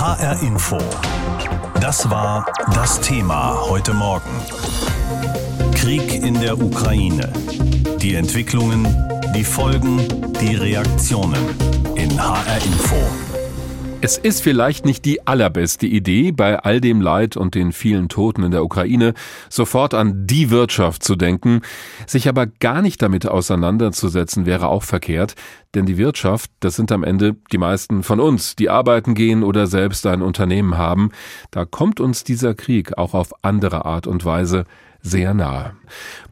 HR Info. Das war das Thema heute Morgen. Krieg in der Ukraine. Die Entwicklungen, die Folgen, die Reaktionen in HR Info. Es ist vielleicht nicht die allerbeste Idee, bei all dem Leid und den vielen Toten in der Ukraine sofort an die Wirtschaft zu denken. Sich aber gar nicht damit auseinanderzusetzen wäre auch verkehrt, denn die Wirtschaft, das sind am Ende die meisten von uns, die arbeiten gehen oder selbst ein Unternehmen haben. Da kommt uns dieser Krieg auch auf andere Art und Weise sehr nahe.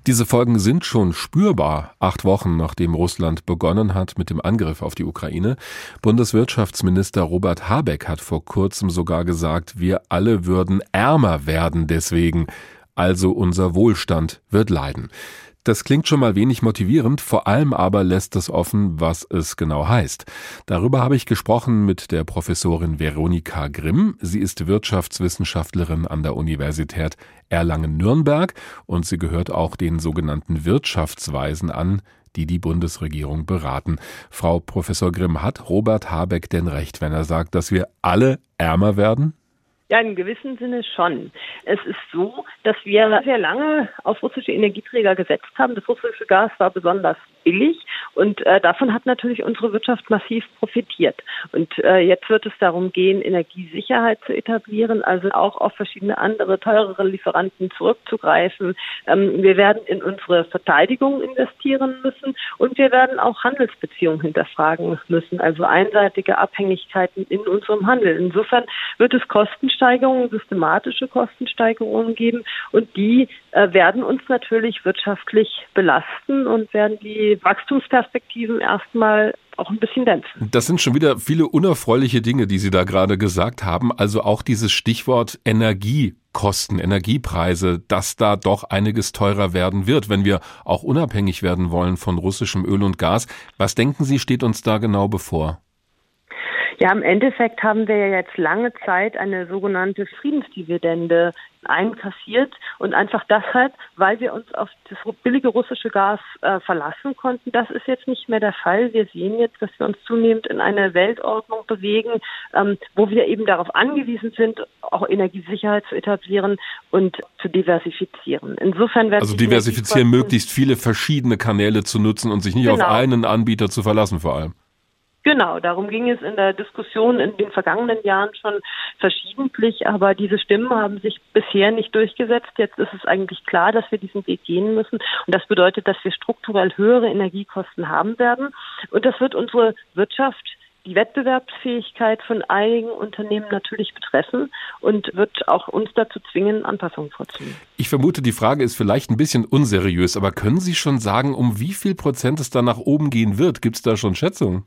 Diese Folgen sind schon spürbar, acht Wochen nachdem Russland begonnen hat mit dem Angriff auf die Ukraine. Bundeswirtschaftsminister Robert Habeck hat vor kurzem sogar gesagt, wir alle würden ärmer werden deswegen, also unser Wohlstand wird leiden. Das klingt schon mal wenig motivierend, vor allem aber lässt es offen, was es genau heißt. Darüber habe ich gesprochen mit der Professorin Veronika Grimm. Sie ist Wirtschaftswissenschaftlerin an der Universität Erlangen-Nürnberg und sie gehört auch den sogenannten Wirtschaftsweisen an, die die Bundesregierung beraten. Frau Professor Grimm, hat Robert Habeck denn recht, wenn er sagt, dass wir alle ärmer werden? Ja, im gewissen Sinne schon. Es ist so, dass wir sehr lange auf russische Energieträger gesetzt haben. Das russische Gas war besonders billig und äh, davon hat natürlich unsere Wirtschaft massiv profitiert. Und äh, jetzt wird es darum gehen, Energiesicherheit zu etablieren, also auch auf verschiedene andere teurere Lieferanten zurückzugreifen. Ähm, wir werden in unsere Verteidigung investieren müssen und wir werden auch Handelsbeziehungen hinterfragen müssen, also einseitige Abhängigkeiten in unserem Handel. Insofern wird es Kostensteigerungen, systematische Kostensteigerungen geben und die äh, werden uns natürlich wirtschaftlich belasten und werden die Wachstumsperspektiven erstmal auch ein bisschen dämpfen. Das sind schon wieder viele unerfreuliche Dinge, die Sie da gerade gesagt haben. Also auch dieses Stichwort Energiekosten, Energiepreise, dass da doch einiges teurer werden wird, wenn wir auch unabhängig werden wollen von russischem Öl und Gas. Was denken Sie, steht uns da genau bevor? Ja, im Endeffekt haben wir ja jetzt lange Zeit eine sogenannte Friedensdividende einkassiert und einfach deshalb, weil wir uns auf das billige russische Gas äh, verlassen konnten. Das ist jetzt nicht mehr der Fall. Wir sehen jetzt, dass wir uns zunehmend in eine Weltordnung bewegen, ähm, wo wir eben darauf angewiesen sind, auch Energiesicherheit zu etablieren und zu diversifizieren. Insofern werden also diversifizieren, möglichst viele verschiedene Kanäle zu nutzen und sich nicht genau. auf einen Anbieter zu verlassen, vor allem. Genau, darum ging es in der Diskussion in den vergangenen Jahren schon verschiedentlich, aber diese Stimmen haben sich bisher nicht durchgesetzt. Jetzt ist es eigentlich klar, dass wir diesen Weg gehen müssen und das bedeutet, dass wir strukturell höhere Energiekosten haben werden und das wird unsere Wirtschaft die Wettbewerbsfähigkeit von einigen Unternehmen natürlich betreffen und wird auch uns dazu zwingen, Anpassungen vorzunehmen. Ich vermute, die Frage ist vielleicht ein bisschen unseriös, aber können Sie schon sagen, um wie viel Prozent es da nach oben gehen wird? Gibt es da schon Schätzungen?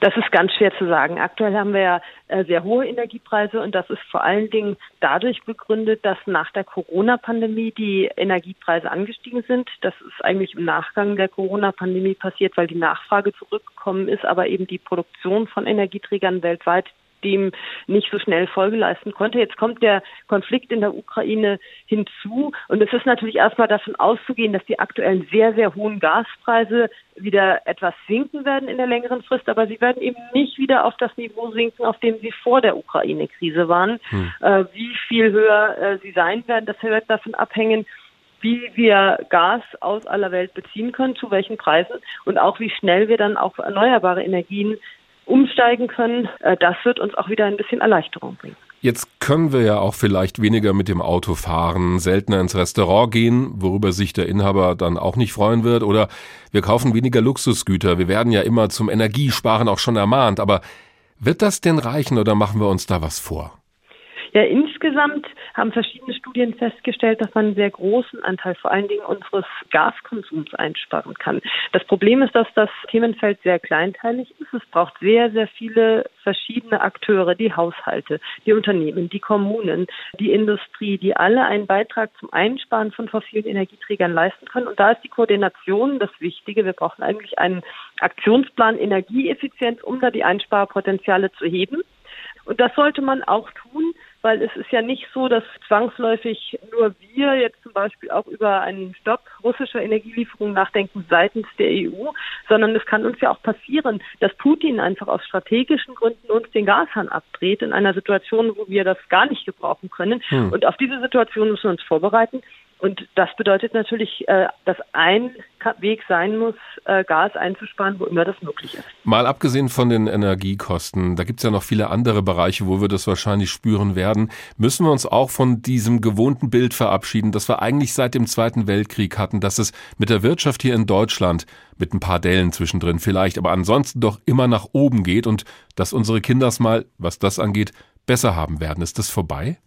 Das ist ganz schwer zu sagen. Aktuell haben wir ja äh, sehr hohe Energiepreise und das ist vor allen Dingen dadurch begründet, dass nach der Corona-Pandemie die Energiepreise angestiegen sind. Das ist eigentlich im Nachgang der Corona-Pandemie passiert, weil die Nachfrage zurückgekommen ist, aber eben die Produktion von Energieträgern weltweit dem nicht so schnell Folge leisten konnte. Jetzt kommt der Konflikt in der Ukraine hinzu und es ist natürlich erstmal davon auszugehen, dass die aktuellen sehr, sehr hohen Gaspreise wieder etwas sinken werden in der längeren Frist, aber sie werden eben nicht wieder auf das Niveau sinken, auf dem sie vor der Ukraine-Krise waren. Hm. Äh, wie viel höher äh, sie sein werden, das wird davon abhängen, wie wir Gas aus aller Welt beziehen können, zu welchen Preisen und auch wie schnell wir dann auf erneuerbare Energien umsteigen können. Äh, das wird uns auch wieder ein bisschen Erleichterung bringen. Jetzt können wir ja auch vielleicht weniger mit dem Auto fahren, seltener ins Restaurant gehen, worüber sich der Inhaber dann auch nicht freuen wird, oder wir kaufen weniger Luxusgüter. Wir werden ja immer zum Energiesparen auch schon ermahnt, aber wird das denn reichen oder machen wir uns da was vor? Ja, insgesamt haben verschiedene Studien festgestellt, dass man einen sehr großen Anteil vor allen Dingen unseres Gaskonsums einsparen kann. Das Problem ist, dass das Themenfeld sehr kleinteilig ist. Es braucht sehr, sehr viele verschiedene Akteure, die Haushalte, die Unternehmen, die Kommunen, die Industrie, die alle einen Beitrag zum Einsparen von fossilen Energieträgern leisten können. Und da ist die Koordination das Wichtige. Wir brauchen eigentlich einen Aktionsplan Energieeffizienz, um da die Einsparpotenziale zu heben. Und das sollte man auch tun, weil es ist ja nicht so, dass zwangsläufig nur wir jetzt zum Beispiel auch über einen Stopp russischer Energielieferungen nachdenken seitens der EU, sondern es kann uns ja auch passieren, dass Putin einfach aus strategischen Gründen uns den Gashahn abdreht in einer Situation, wo wir das gar nicht gebrauchen können. Hm. Und auf diese Situation müssen wir uns vorbereiten. Und das bedeutet natürlich, äh, dass ein Weg sein muss, äh, Gas einzusparen, wo immer das möglich ist. Mal abgesehen von den Energiekosten, da gibt es ja noch viele andere Bereiche, wo wir das wahrscheinlich spüren werden, müssen wir uns auch von diesem gewohnten Bild verabschieden, das wir eigentlich seit dem Zweiten Weltkrieg hatten, dass es mit der Wirtschaft hier in Deutschland mit ein paar Dellen zwischendrin vielleicht, aber ansonsten doch immer nach oben geht und dass unsere Kinders mal, was das angeht, besser haben werden. Ist das vorbei?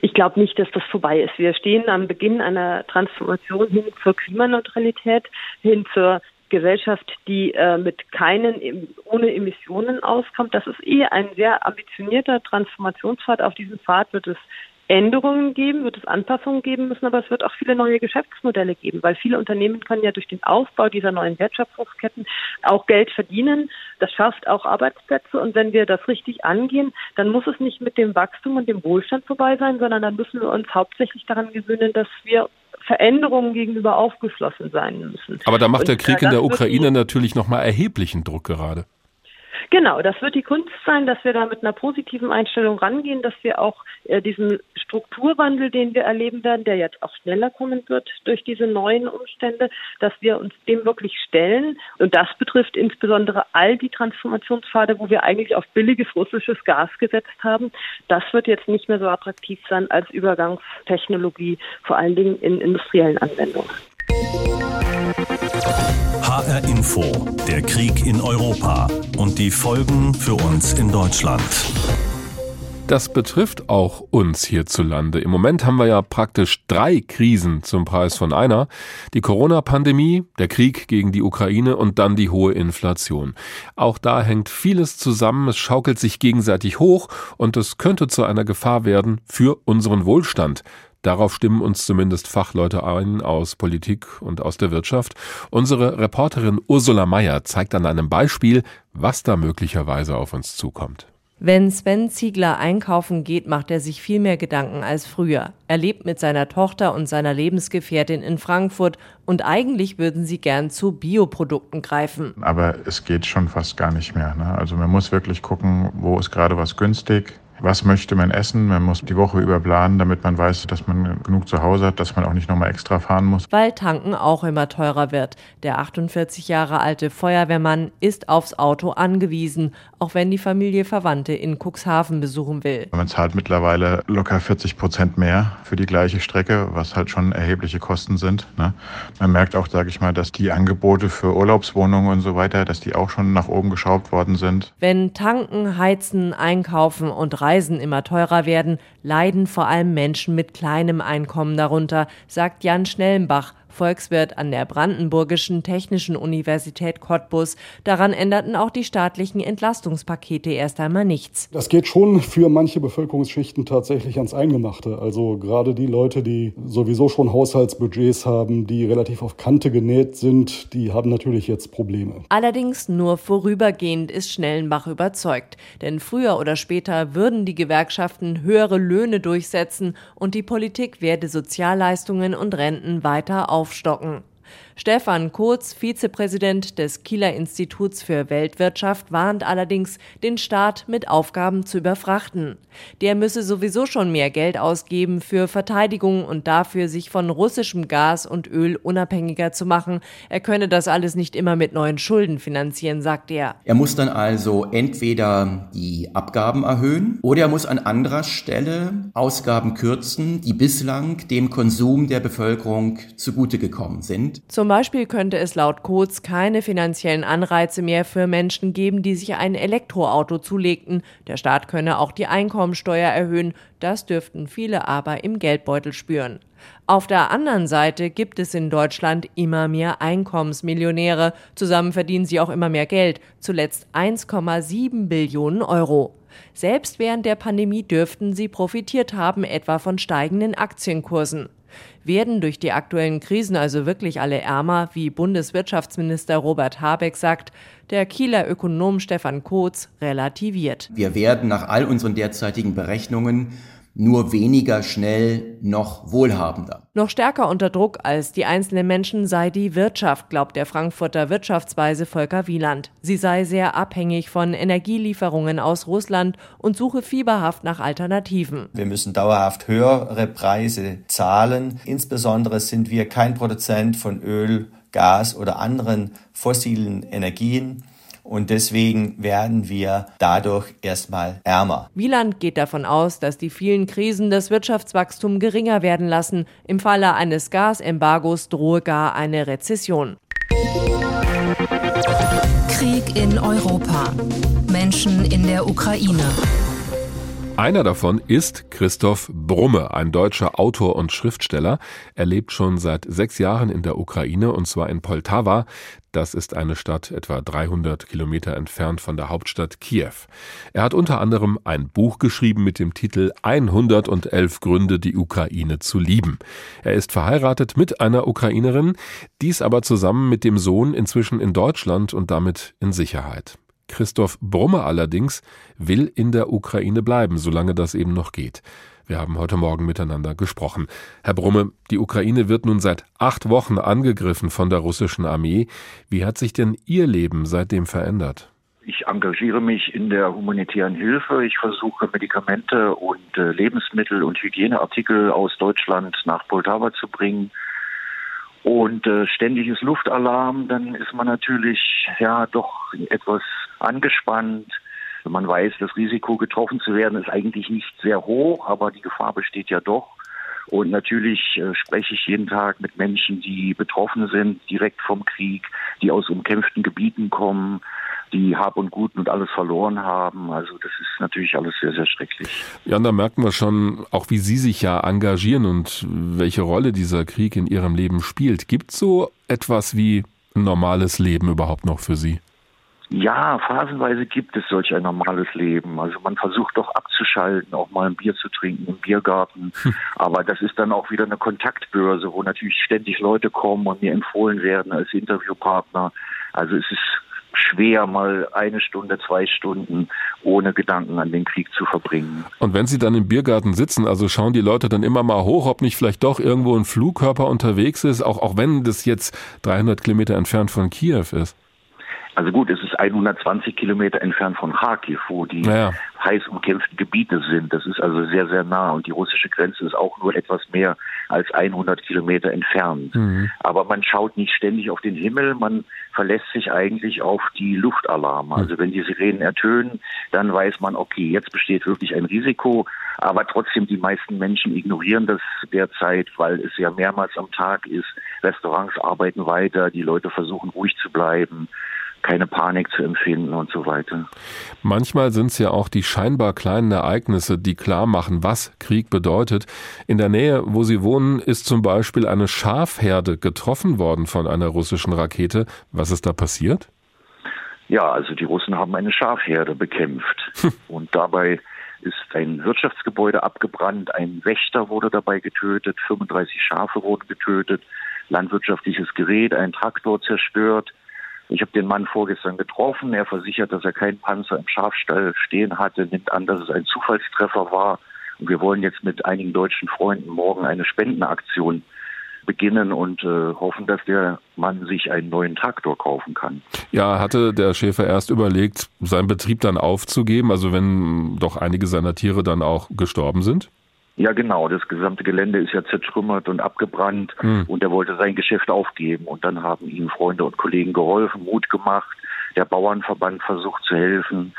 Ich glaube nicht, dass das vorbei ist. Wir stehen am Beginn einer Transformation hin zur Klimaneutralität, hin zur Gesellschaft, die äh, mit keinen ohne Emissionen auskommt. Das ist eh ein sehr ambitionierter Transformationspfad. Auf diesem Pfad wird es Änderungen geben, wird es Anpassungen geben müssen, aber es wird auch viele neue Geschäftsmodelle geben, weil viele Unternehmen können ja durch den Aufbau dieser neuen Wertschöpfungsketten auch Geld verdienen. Das schafft auch Arbeitsplätze und wenn wir das richtig angehen, dann muss es nicht mit dem Wachstum und dem Wohlstand vorbei sein, sondern dann müssen wir uns hauptsächlich daran gewöhnen, dass wir Veränderungen gegenüber aufgeschlossen sein müssen. Aber da macht der Krieg in der Ukraine natürlich nochmal erheblichen Druck gerade. Genau, das wird die Kunst sein, dass wir da mit einer positiven Einstellung rangehen, dass wir auch äh, diesen Strukturwandel, den wir erleben werden, der jetzt auch schneller kommen wird durch diese neuen Umstände, dass wir uns dem wirklich stellen. Und das betrifft insbesondere all die Transformationspfade, wo wir eigentlich auf billiges russisches Gas gesetzt haben. Das wird jetzt nicht mehr so attraktiv sein als Übergangstechnologie, vor allen Dingen in industriellen Anwendungen. HR Info, der Krieg in Europa und die Folgen für uns in Deutschland. Das betrifft auch uns hierzulande. Im Moment haben wir ja praktisch drei Krisen zum Preis von einer. Die Corona-Pandemie, der Krieg gegen die Ukraine und dann die hohe Inflation. Auch da hängt vieles zusammen, es schaukelt sich gegenseitig hoch und es könnte zu einer Gefahr werden für unseren Wohlstand. Darauf stimmen uns zumindest Fachleute ein aus Politik und aus der Wirtschaft. Unsere Reporterin Ursula Mayer zeigt an einem Beispiel, was da möglicherweise auf uns zukommt. Wenn Sven Ziegler einkaufen geht, macht er sich viel mehr Gedanken als früher. Er lebt mit seiner Tochter und seiner Lebensgefährtin in Frankfurt und eigentlich würden sie gern zu Bioprodukten greifen. Aber es geht schon fast gar nicht mehr. Ne? Also man muss wirklich gucken, wo ist gerade was günstig was möchte man essen. Man muss die Woche über planen, damit man weiß, dass man genug zu Hause hat, dass man auch nicht nochmal extra fahren muss. Weil tanken auch immer teurer wird. Der 48 Jahre alte Feuerwehrmann ist aufs Auto angewiesen, auch wenn die Familie Verwandte in Cuxhaven besuchen will. Man zahlt mittlerweile locker 40 Prozent mehr für die gleiche Strecke, was halt schon erhebliche Kosten sind. Ne? Man merkt auch, sage ich mal, dass die Angebote für Urlaubswohnungen und so weiter, dass die auch schon nach oben geschraubt worden sind. Wenn tanken, heizen, einkaufen und reisen Reisen immer teurer werden, leiden vor allem Menschen mit kleinem Einkommen darunter, sagt Jan Schnellenbach, Volkswirt an der Brandenburgischen Technischen Universität Cottbus. Daran änderten auch die staatlichen Entlastungspakete erst einmal nichts. Das geht schon für manche Bevölkerungsschichten tatsächlich ans Eingemachte. Also gerade die Leute, die sowieso schon Haushaltsbudgets haben, die relativ auf Kante genäht sind, die haben natürlich jetzt Probleme. Allerdings nur vorübergehend ist Schnellenbach überzeugt. Denn früher oder später würden die Gewerkschaften höhere Löhne durchsetzen und die Politik werde Sozialleistungen und Renten weiter auf aufstocken. Stefan Kurz, Vizepräsident des Kieler Instituts für Weltwirtschaft, warnt allerdings, den Staat mit Aufgaben zu überfrachten. Der müsse sowieso schon mehr Geld ausgeben für Verteidigung und dafür, sich von russischem Gas und Öl unabhängiger zu machen. Er könne das alles nicht immer mit neuen Schulden finanzieren, sagt er. Er muss dann also entweder die Abgaben erhöhen oder er muss an anderer Stelle Ausgaben kürzen, die bislang dem Konsum der Bevölkerung zugute gekommen sind. Zum Beispiel könnte es laut Coates keine finanziellen Anreize mehr für Menschen geben, die sich ein Elektroauto zulegten. Der Staat könne auch die Einkommensteuer erhöhen. Das dürften viele aber im Geldbeutel spüren. Auf der anderen Seite gibt es in Deutschland immer mehr Einkommensmillionäre. Zusammen verdienen sie auch immer mehr Geld, zuletzt 1,7 Billionen Euro. Selbst während der Pandemie dürften sie profitiert haben, etwa von steigenden Aktienkursen. Werden durch die aktuellen Krisen also wirklich alle ärmer, wie Bundeswirtschaftsminister Robert Habeck sagt, der Kieler Ökonom Stefan Kotz relativiert. Wir werden nach all unseren derzeitigen Berechnungen nur weniger schnell noch wohlhabender. Noch stärker unter Druck als die einzelnen Menschen sei die Wirtschaft, glaubt der Frankfurter Wirtschaftsweise Volker Wieland. Sie sei sehr abhängig von Energielieferungen aus Russland und suche fieberhaft nach Alternativen. Wir müssen dauerhaft höhere Preise zahlen. Insbesondere sind wir kein Produzent von Öl, Gas oder anderen fossilen Energien und deswegen werden wir dadurch erstmal ärmer. Wieland geht davon aus, dass die vielen Krisen das Wirtschaftswachstum geringer werden lassen. Im Falle eines Gasembargos drohe gar eine Rezession. Krieg in Europa. Menschen in der Ukraine. Einer davon ist Christoph Brumme, ein deutscher Autor und Schriftsteller. Er lebt schon seit sechs Jahren in der Ukraine und zwar in Poltawa. Das ist eine Stadt etwa 300 Kilometer entfernt von der Hauptstadt Kiew. Er hat unter anderem ein Buch geschrieben mit dem Titel 111 Gründe, die Ukraine zu lieben. Er ist verheiratet mit einer Ukrainerin, dies aber zusammen mit dem Sohn inzwischen in Deutschland und damit in Sicherheit. Christoph Brumme allerdings will in der Ukraine bleiben, solange das eben noch geht. Wir haben heute Morgen miteinander gesprochen. Herr Brumme, die Ukraine wird nun seit acht Wochen angegriffen von der russischen Armee. Wie hat sich denn Ihr Leben seitdem verändert? Ich engagiere mich in der humanitären Hilfe. Ich versuche Medikamente und äh, Lebensmittel und Hygieneartikel aus Deutschland nach Poltawa zu bringen und äh, ständiges Luftalarm, dann ist man natürlich ja doch etwas angespannt. Man weiß, das Risiko getroffen zu werden ist eigentlich nicht sehr hoch, aber die Gefahr besteht ja doch. Und natürlich äh, spreche ich jeden Tag mit Menschen, die betroffen sind, direkt vom Krieg, die aus umkämpften Gebieten kommen, die Hab und Gut und alles verloren haben. Also das ist natürlich alles sehr, sehr schrecklich. Ja, und da merken wir schon, auch wie Sie sich ja engagieren und welche Rolle dieser Krieg in Ihrem Leben spielt. Gibt es so etwas wie ein normales Leben überhaupt noch für Sie? Ja, phasenweise gibt es solch ein normales Leben. Also man versucht doch abzuschalten, auch mal ein Bier zu trinken im Biergarten. Hm. Aber das ist dann auch wieder eine Kontaktbörse, wo natürlich ständig Leute kommen und mir empfohlen werden als Interviewpartner. Also es ist schwer, mal eine Stunde, zwei Stunden ohne Gedanken an den Krieg zu verbringen. Und wenn Sie dann im Biergarten sitzen, also schauen die Leute dann immer mal hoch, ob nicht vielleicht doch irgendwo ein Flugkörper unterwegs ist, auch, auch wenn das jetzt 300 Kilometer entfernt von Kiew ist? Also gut, es ist 120 Kilometer entfernt von Kharkiv, wo die ja. heiß umkämpften Gebiete sind. Das ist also sehr, sehr nah. Und die russische Grenze ist auch nur etwas mehr als 100 Kilometer entfernt. Mhm. Aber man schaut nicht ständig auf den Himmel. Man verlässt sich eigentlich auf die Luftalarme. Also wenn die Sirenen ertönen, dann weiß man, okay, jetzt besteht wirklich ein Risiko. Aber trotzdem, die meisten Menschen ignorieren das derzeit, weil es ja mehrmals am Tag ist. Restaurants arbeiten weiter. Die Leute versuchen ruhig zu bleiben keine Panik zu empfinden und so weiter. Manchmal sind es ja auch die scheinbar kleinen Ereignisse, die klar machen, was Krieg bedeutet. In der Nähe, wo Sie wohnen, ist zum Beispiel eine Schafherde getroffen worden von einer russischen Rakete. Was ist da passiert? Ja, also die Russen haben eine Schafherde bekämpft hm. und dabei ist ein Wirtschaftsgebäude abgebrannt, ein Wächter wurde dabei getötet, 35 Schafe wurden getötet, landwirtschaftliches Gerät, ein Traktor zerstört, ich habe den Mann vorgestern getroffen. Er versichert, dass er keinen Panzer im Schafstall stehen hatte, nimmt an, dass es ein Zufallstreffer war. Und wir wollen jetzt mit einigen deutschen Freunden morgen eine Spendenaktion beginnen und äh, hoffen, dass der Mann sich einen neuen Traktor kaufen kann. Ja, hatte der Schäfer erst überlegt, seinen Betrieb dann aufzugeben, also wenn doch einige seiner Tiere dann auch gestorben sind? Ja, genau. Das gesamte Gelände ist ja zertrümmert und abgebrannt hm. und er wollte sein Geschäft aufgeben. Und dann haben ihm Freunde und Kollegen geholfen, Mut gemacht. Der Bauernverband versucht zu helfen.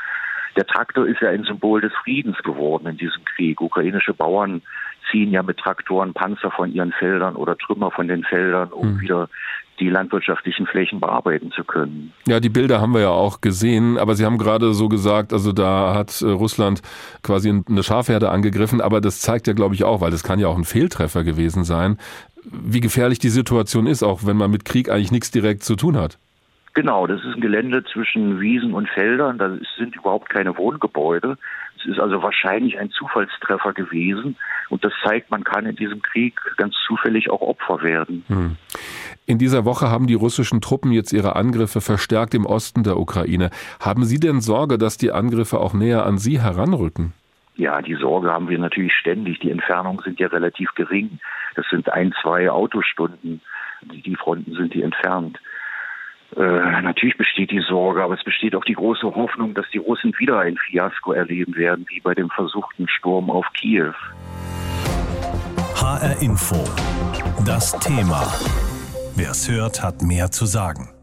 Der Traktor ist ja ein Symbol des Friedens geworden in diesem Krieg. Ukrainische Bauern ziehen ja mit Traktoren Panzer von ihren Feldern oder Trümmer von den Feldern, um hm. wieder die landwirtschaftlichen Flächen bearbeiten zu können. Ja, die Bilder haben wir ja auch gesehen, aber Sie haben gerade so gesagt, also da hat äh, Russland quasi eine Schafherde angegriffen, aber das zeigt ja, glaube ich, auch, weil das kann ja auch ein Fehltreffer gewesen sein, wie gefährlich die Situation ist, auch wenn man mit Krieg eigentlich nichts direkt zu tun hat. Genau, das ist ein Gelände zwischen Wiesen und Feldern, da sind überhaupt keine Wohngebäude. Es ist also wahrscheinlich ein Zufallstreffer gewesen und das zeigt, man kann in diesem Krieg ganz zufällig auch Opfer werden. Hm. In dieser Woche haben die russischen Truppen jetzt ihre Angriffe verstärkt im Osten der Ukraine. Haben Sie denn Sorge, dass die Angriffe auch näher an Sie heranrücken? Ja, die Sorge haben wir natürlich ständig. Die Entfernungen sind ja relativ gering. Das sind ein, zwei Autostunden. Die Fronten sind die entfernt. Äh, natürlich besteht die Sorge, aber es besteht auch die große Hoffnung, dass die Russen wieder ein Fiasko erleben werden, wie bei dem versuchten Sturm auf Kiew. HR Info. Das Thema. Wer es hört, hat mehr zu sagen.